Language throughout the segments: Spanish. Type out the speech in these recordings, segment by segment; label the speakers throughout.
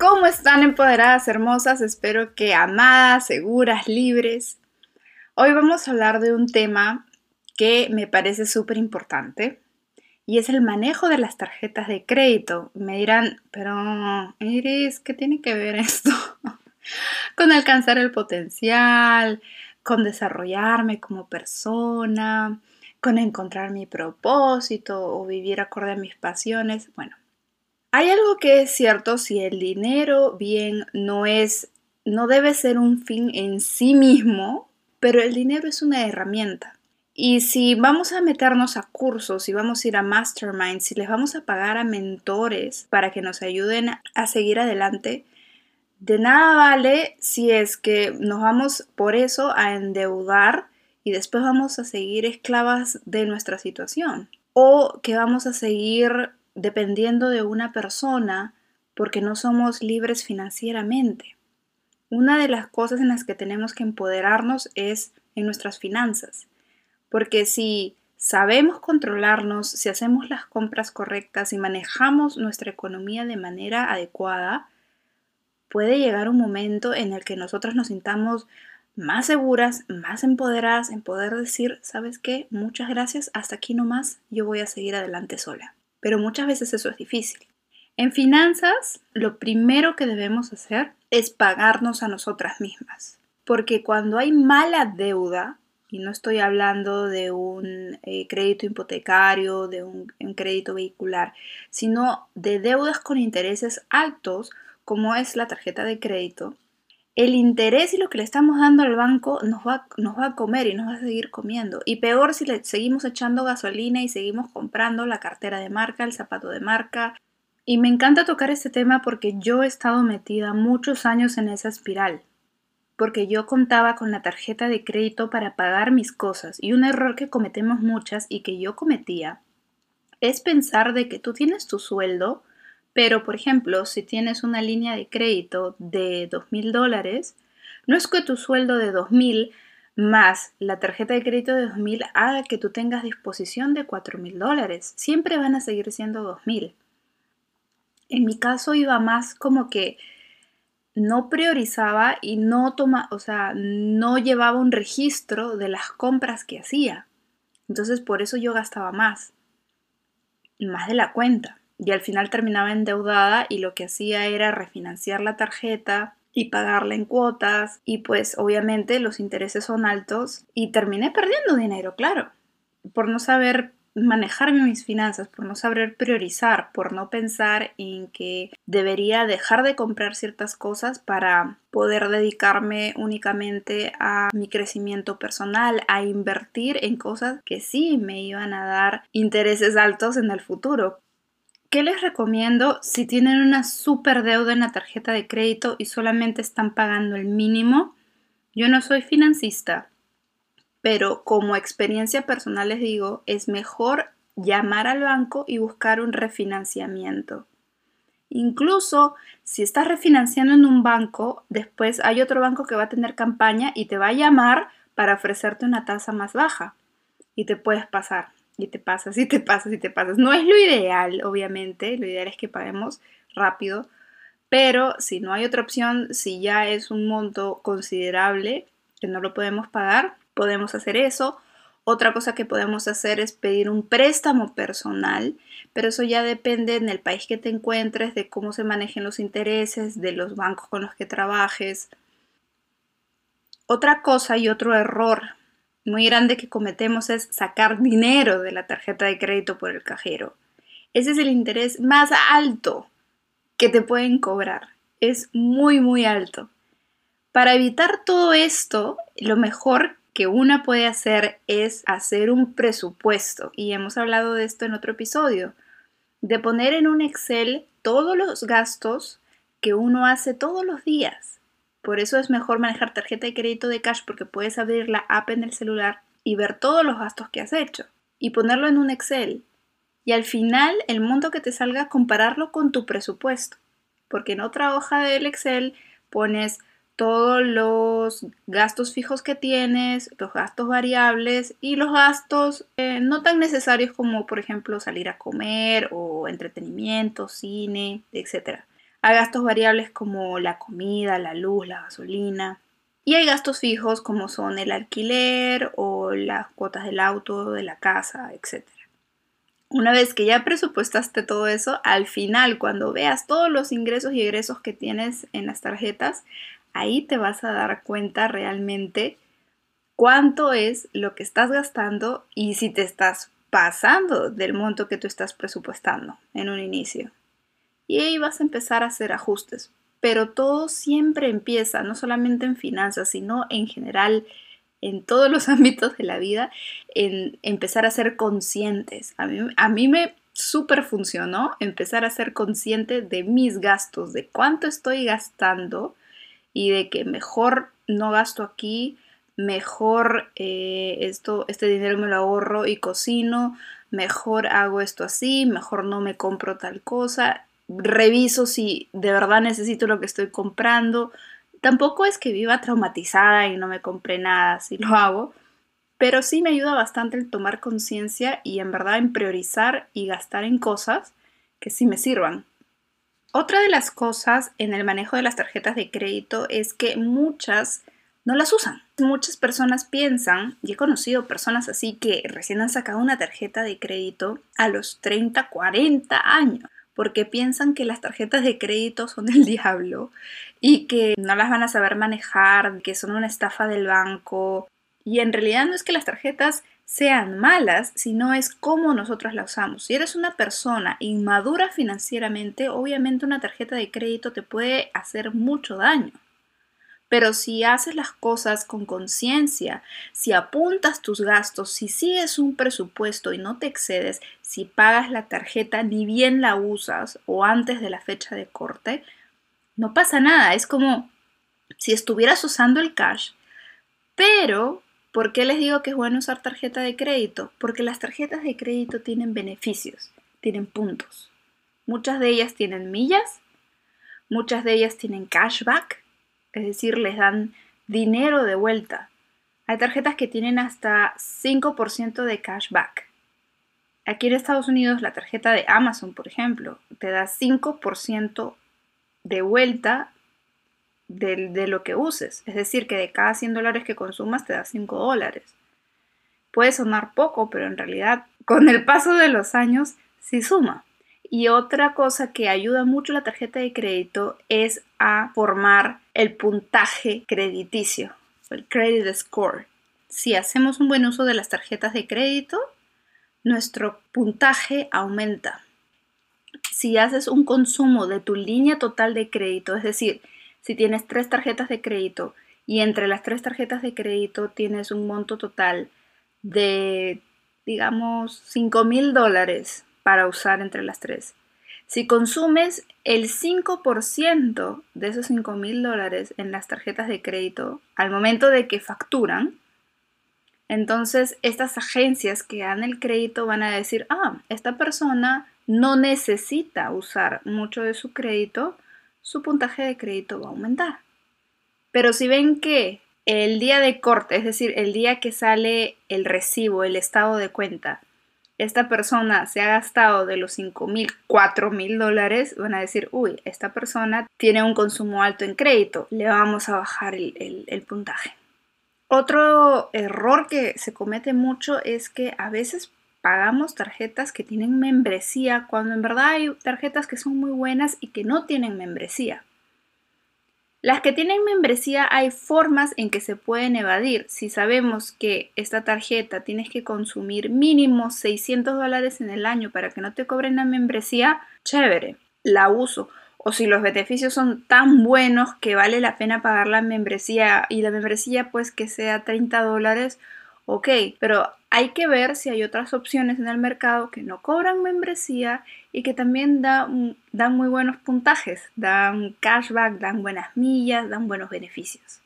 Speaker 1: ¿Cómo están empoderadas, hermosas? Espero que amadas, seguras, libres. Hoy vamos a hablar de un tema que me parece súper importante y es el manejo de las tarjetas de crédito. Me dirán, pero Iris, ¿qué tiene que ver esto? con alcanzar el potencial, con desarrollarme como persona, con encontrar mi propósito o vivir acorde a mis pasiones. Bueno, hay algo que es cierto, si el dinero bien no es, no debe ser un fin en sí mismo, pero el dinero es una herramienta. Y si vamos a meternos a cursos, si vamos a ir a masterminds, si les vamos a pagar a mentores para que nos ayuden a seguir adelante, de nada vale si es que nos vamos por eso a endeudar y después vamos a seguir esclavas de nuestra situación. O que vamos a seguir dependiendo de una persona porque no somos libres financieramente. Una de las cosas en las que tenemos que empoderarnos es en nuestras finanzas, porque si sabemos controlarnos, si hacemos las compras correctas y manejamos nuestra economía de manera adecuada, puede llegar un momento en el que nosotros nos sintamos más seguras, más empoderadas en poder decir, ¿sabes qué? Muchas gracias, hasta aquí nomás, yo voy a seguir adelante sola pero muchas veces eso es difícil. En finanzas, lo primero que debemos hacer es pagarnos a nosotras mismas, porque cuando hay mala deuda, y no estoy hablando de un eh, crédito hipotecario, de un, un crédito vehicular, sino de deudas con intereses altos, como es la tarjeta de crédito, el interés y lo que le estamos dando al banco nos va, nos va a comer y nos va a seguir comiendo. Y peor si le seguimos echando gasolina y seguimos comprando la cartera de marca, el zapato de marca. Y me encanta tocar este tema porque yo he estado metida muchos años en esa espiral. Porque yo contaba con la tarjeta de crédito para pagar mis cosas. Y un error que cometemos muchas y que yo cometía es pensar de que tú tienes tu sueldo, pero, por ejemplo, si tienes una línea de crédito de dos mil dólares, no es que tu sueldo de dos mil más la tarjeta de crédito de dos mil haga que tú tengas disposición de cuatro mil dólares. Siempre van a seguir siendo dos mil. En mi caso iba más como que no priorizaba y no toma, o sea, no llevaba un registro de las compras que hacía. Entonces por eso yo gastaba más, más de la cuenta y al final terminaba endeudada y lo que hacía era refinanciar la tarjeta y pagarla en cuotas y pues obviamente los intereses son altos y terminé perdiendo dinero, claro, por no saber manejar mis finanzas, por no saber priorizar, por no pensar en que debería dejar de comprar ciertas cosas para poder dedicarme únicamente a mi crecimiento personal, a invertir en cosas que sí me iban a dar intereses altos en el futuro. ¿Qué les recomiendo si tienen una super deuda en la tarjeta de crédito y solamente están pagando el mínimo? Yo no soy financista, pero como experiencia personal les digo, es mejor llamar al banco y buscar un refinanciamiento. Incluso si estás refinanciando en un banco, después hay otro banco que va a tener campaña y te va a llamar para ofrecerte una tasa más baja y te puedes pasar y te pasas y te pasas y te pasas. No es lo ideal, obviamente, lo ideal es que paguemos rápido, pero si no hay otra opción, si ya es un monto considerable que no lo podemos pagar, podemos hacer eso. Otra cosa que podemos hacer es pedir un préstamo personal, pero eso ya depende en el país que te encuentres, de cómo se manejen los intereses, de los bancos con los que trabajes. Otra cosa y otro error muy grande que cometemos es sacar dinero de la tarjeta de crédito por el cajero. Ese es el interés más alto que te pueden cobrar. Es muy, muy alto. Para evitar todo esto, lo mejor que una puede hacer es hacer un presupuesto. Y hemos hablado de esto en otro episodio. de poner en un Excel todos los gastos que uno hace todos los días. Por eso es mejor manejar tarjeta de crédito de cash porque puedes abrir la app en el celular y ver todos los gastos que has hecho y ponerlo en un Excel. Y al final el monto que te salga compararlo con tu presupuesto. Porque en otra hoja del Excel pones todos los gastos fijos que tienes, los gastos variables y los gastos eh, no tan necesarios como por ejemplo salir a comer o entretenimiento, cine, etc. Hay gastos variables como la comida, la luz, la gasolina. Y hay gastos fijos como son el alquiler o las cuotas del auto, de la casa, etc. Una vez que ya presupuestaste todo eso, al final, cuando veas todos los ingresos y egresos que tienes en las tarjetas, ahí te vas a dar cuenta realmente cuánto es lo que estás gastando y si te estás pasando del monto que tú estás presupuestando en un inicio. Y ahí vas a empezar a hacer ajustes. Pero todo siempre empieza, no solamente en finanzas, sino en general en todos los ámbitos de la vida, en empezar a ser conscientes. A mí, a mí me súper funcionó empezar a ser consciente de mis gastos, de cuánto estoy gastando y de que mejor no gasto aquí, mejor eh, esto, este dinero me lo ahorro y cocino, mejor hago esto así, mejor no me compro tal cosa, reviso si de verdad necesito lo que estoy comprando. Tampoco es que viva traumatizada y no me compré nada si lo hago, pero sí me ayuda bastante el tomar conciencia y en verdad en priorizar y gastar en cosas que sí me sirvan. Otra de las cosas en el manejo de las tarjetas de crédito es que muchas no las usan. Muchas personas piensan, y he conocido personas así que recién han sacado una tarjeta de crédito a los 30, 40 años, porque piensan que las tarjetas de crédito son del diablo y que no las van a saber manejar, que son una estafa del banco. Y en realidad no es que las tarjetas sean malas, sino es cómo nosotros la usamos. Si eres una persona inmadura financieramente, obviamente una tarjeta de crédito te puede hacer mucho daño. Pero si haces las cosas con conciencia, si apuntas tus gastos, si sigues un presupuesto y no te excedes, si pagas la tarjeta ni bien la usas o antes de la fecha de corte, no pasa nada. Es como si estuvieras usando el cash, pero ¿Por qué les digo que es bueno usar tarjeta de crédito? Porque las tarjetas de crédito tienen beneficios, tienen puntos. Muchas de ellas tienen millas, muchas de ellas tienen cashback, es decir, les dan dinero de vuelta. Hay tarjetas que tienen hasta 5% de cashback. Aquí en Estados Unidos la tarjeta de Amazon, por ejemplo, te da 5% de vuelta de, lo que uses. Es decir, que de cada 100 dólares que consumas te da 5 dólares. Puede sonar poco, pero en realidad con el paso de los años sí suma. Y otra cosa que ayuda mucho la tarjeta de crédito es a formar el puntaje crediticio, el credit score. Si hacemos un buen uso de las tarjetas de crédito, nuestro puntaje aumenta. Si haces un consumo de tu línea total de crédito, es decir, si tienes tres tarjetas de crédito y entre las tres tarjetas de crédito tienes un monto total de, digamos, 5 mil dólares para usar entre las tres. Si consumes el 5% de esos 5 mil dólares en las tarjetas de crédito al momento de que facturan, entonces estas agencias que dan el crédito van a decir, ah, esta persona no necesita usar mucho de su crédito su puntaje de crédito va a aumentar. Pero si ven que el día de corte, es decir, el día que sale el recibo, el estado de cuenta, esta persona se ha gastado de los 5 mil, 4 mil dólares, van a decir, uy, esta persona tiene un consumo alto en crédito, le vamos a bajar el, el puntaje. Otro error que se comete mucho es que a veces pagamos tarjetas que tienen membresía cuando en verdad hay tarjetas que son muy buenas y que no tienen membresía. Las que tienen membresía hay formas en que se pueden evadir. Si sabemos que esta tarjeta tienes que consumir mínimo 600 dólares en el año para que no te cobren la membresía, chévere, la uso. O si los beneficios son tan buenos que vale la pena pagar la membresía y la membresía pues que sea 30 dólares, ok, pero hay que ver si hay otras opciones en el mercado que no cobran membresía y que también dan muy buenos puntajes, dan cashback, dan buenas millas, dan buenos beneficios.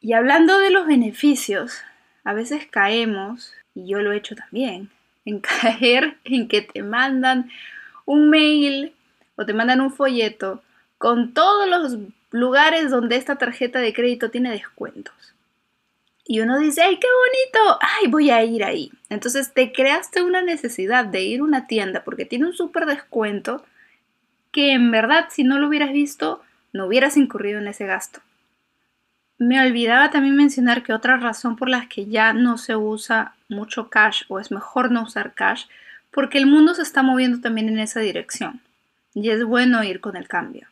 Speaker 1: Y hablando de los beneficios, a veces caemos, y yo lo he hecho también, en caer en que te mandan un mail o te mandan un folleto con todos los lugares donde esta tarjeta de crédito tiene descuentos. Y uno dice, ¡ay, qué bonito! ¡Ay, voy a ir ahí! Entonces te creaste una necesidad de ir a una tienda porque tiene un súper descuento que en verdad si no lo hubieras visto no hubieras incurrido en ese gasto. Me olvidaba también mencionar que otra razón por la que ya no se usa mucho cash o es mejor no usar cash porque el mundo se está moviendo también en esa dirección y es bueno ir con el cambio.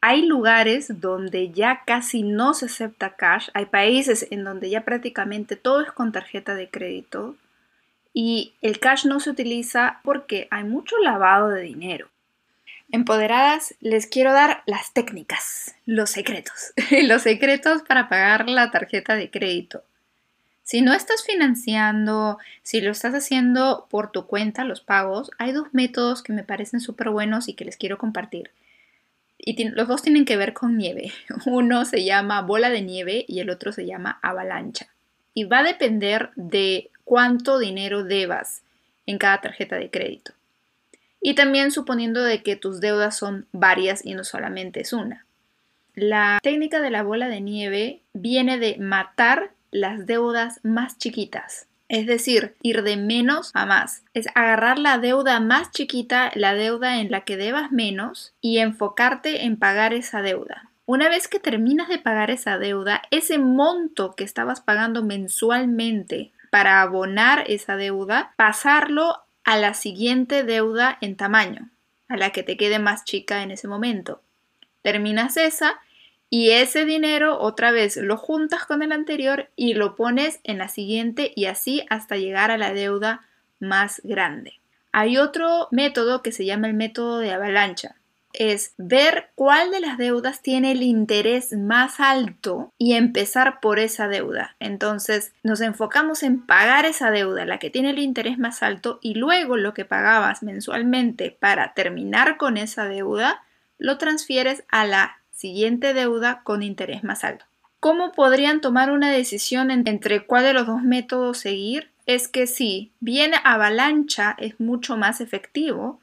Speaker 1: Hay lugares donde ya casi no se acepta cash, hay países en donde ya prácticamente todo es con tarjeta de crédito y el cash no se utiliza porque hay mucho lavado de dinero. Empoderadas, les quiero dar las técnicas, los secretos, los secretos para pagar la tarjeta de crédito. Si no estás financiando, si lo estás haciendo por tu cuenta, los pagos, hay dos métodos que me parecen súper buenos y que les quiero compartir y los dos tienen que ver con nieve. Uno se llama bola de nieve y el otro se llama avalancha. Y va a depender de cuánto dinero debas en cada tarjeta de crédito. Y también suponiendo de que tus deudas son varias y no solamente es una. La técnica de la bola de nieve viene de matar las deudas más chiquitas. Es decir, ir de menos a más. Es agarrar la deuda más chiquita, la deuda en la que debas menos, y enfocarte en pagar esa deuda. Una vez que terminas de pagar esa deuda, ese monto que estabas pagando mensualmente para abonar esa deuda, pasarlo a la siguiente deuda en tamaño, a la que te quede más chica en ese momento. Terminas esa y ese dinero otra vez lo juntas con el anterior y lo pones en la siguiente y así hasta llegar a la deuda más grande. Hay otro método que se llama el método de avalancha. Es ver cuál de las deudas tiene el interés más alto y empezar por esa deuda. Entonces nos enfocamos en pagar esa deuda, la que tiene el interés más alto, y luego lo que pagabas mensualmente para terminar con esa deuda, lo transfieres a la siguiente deuda con interés más alto. ¿Cómo podrían tomar una decisión entre cuál de los dos métodos seguir? Es que si bien avalancha es mucho más efectivo,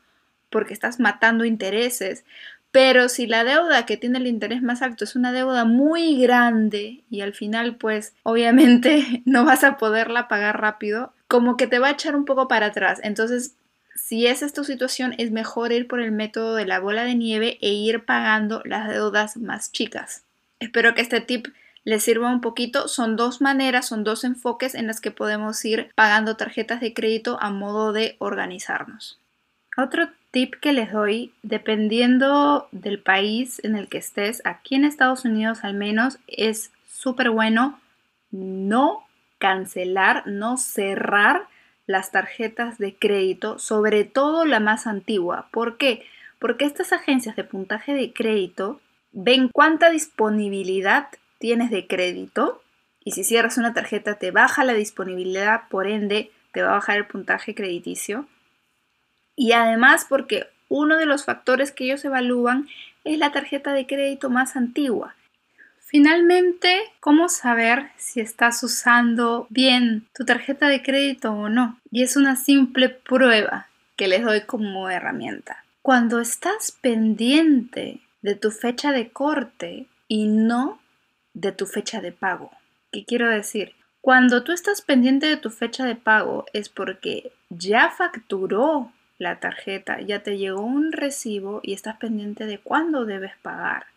Speaker 1: porque estás matando intereses, pero si la deuda que tiene el interés más alto es una deuda muy grande y al final pues obviamente no vas a poderla pagar rápido, como que te va a echar un poco para atrás. Entonces si esa es tu situación, es mejor ir por el método de la bola de nieve e ir pagando las deudas más chicas. Espero que este tip les sirva un poquito. Son dos maneras, son dos enfoques en las que podemos ir pagando tarjetas de crédito a modo de organizarnos. Otro tip que les doy, dependiendo del país en el que estés, aquí en Estados Unidos al menos, es súper bueno no cancelar, no cerrar las tarjetas de crédito, sobre todo la más antigua. ¿Por qué? Porque estas agencias de puntaje de crédito ven cuánta disponibilidad tienes de crédito y si cierras una tarjeta te baja la disponibilidad, por ende te va a bajar el puntaje crediticio. Y además porque uno de los factores que ellos evalúan es la tarjeta de crédito más antigua. Finalmente, ¿cómo saber si estás usando bien tu tarjeta de crédito o no? Y es una simple prueba que les doy como herramienta. Cuando estás pendiente de tu fecha de corte y no de tu fecha de pago. ¿Qué quiero decir? Cuando tú estás pendiente de tu fecha de pago es porque ya facturó la tarjeta, ya te llegó un recibo y estás pendiente de cuándo debes pagar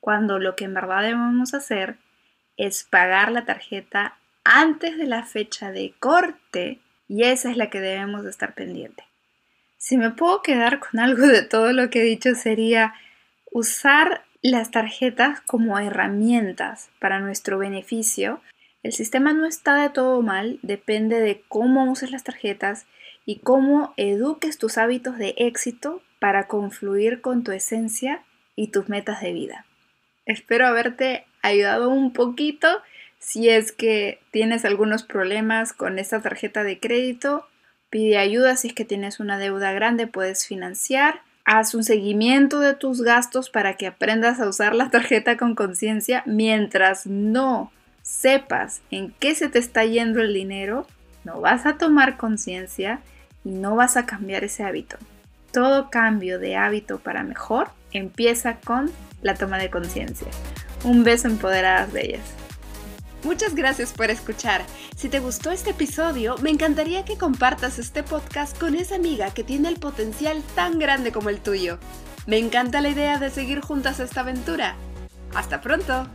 Speaker 1: cuando lo que en verdad debemos hacer es pagar la tarjeta antes de la fecha de corte y esa es la que debemos de estar pendiente. Si me puedo quedar con algo de todo lo que he dicho sería usar las tarjetas como herramientas para nuestro beneficio. El sistema no está de todo mal, depende de cómo uses las tarjetas y cómo eduques tus hábitos de éxito para confluir con tu esencia y tus metas de vida. Espero haberte ayudado un poquito. Si es que tienes algunos problemas con esta tarjeta de crédito, pide ayuda. Si es que tienes una deuda grande, puedes financiar. Haz un seguimiento de tus gastos para que aprendas a usar la tarjeta con conciencia. Mientras no sepas en qué se te está yendo el dinero, no vas a tomar conciencia y no vas a cambiar ese hábito. Todo cambio de hábito para mejor empieza con la toma de conciencia. Un beso empoderadas de ellas.
Speaker 2: Muchas gracias por escuchar. Si te gustó este episodio, me encantaría que compartas este podcast con esa amiga que tiene el potencial tan grande como el tuyo. Me encanta la idea de seguir juntas esta aventura. Hasta pronto.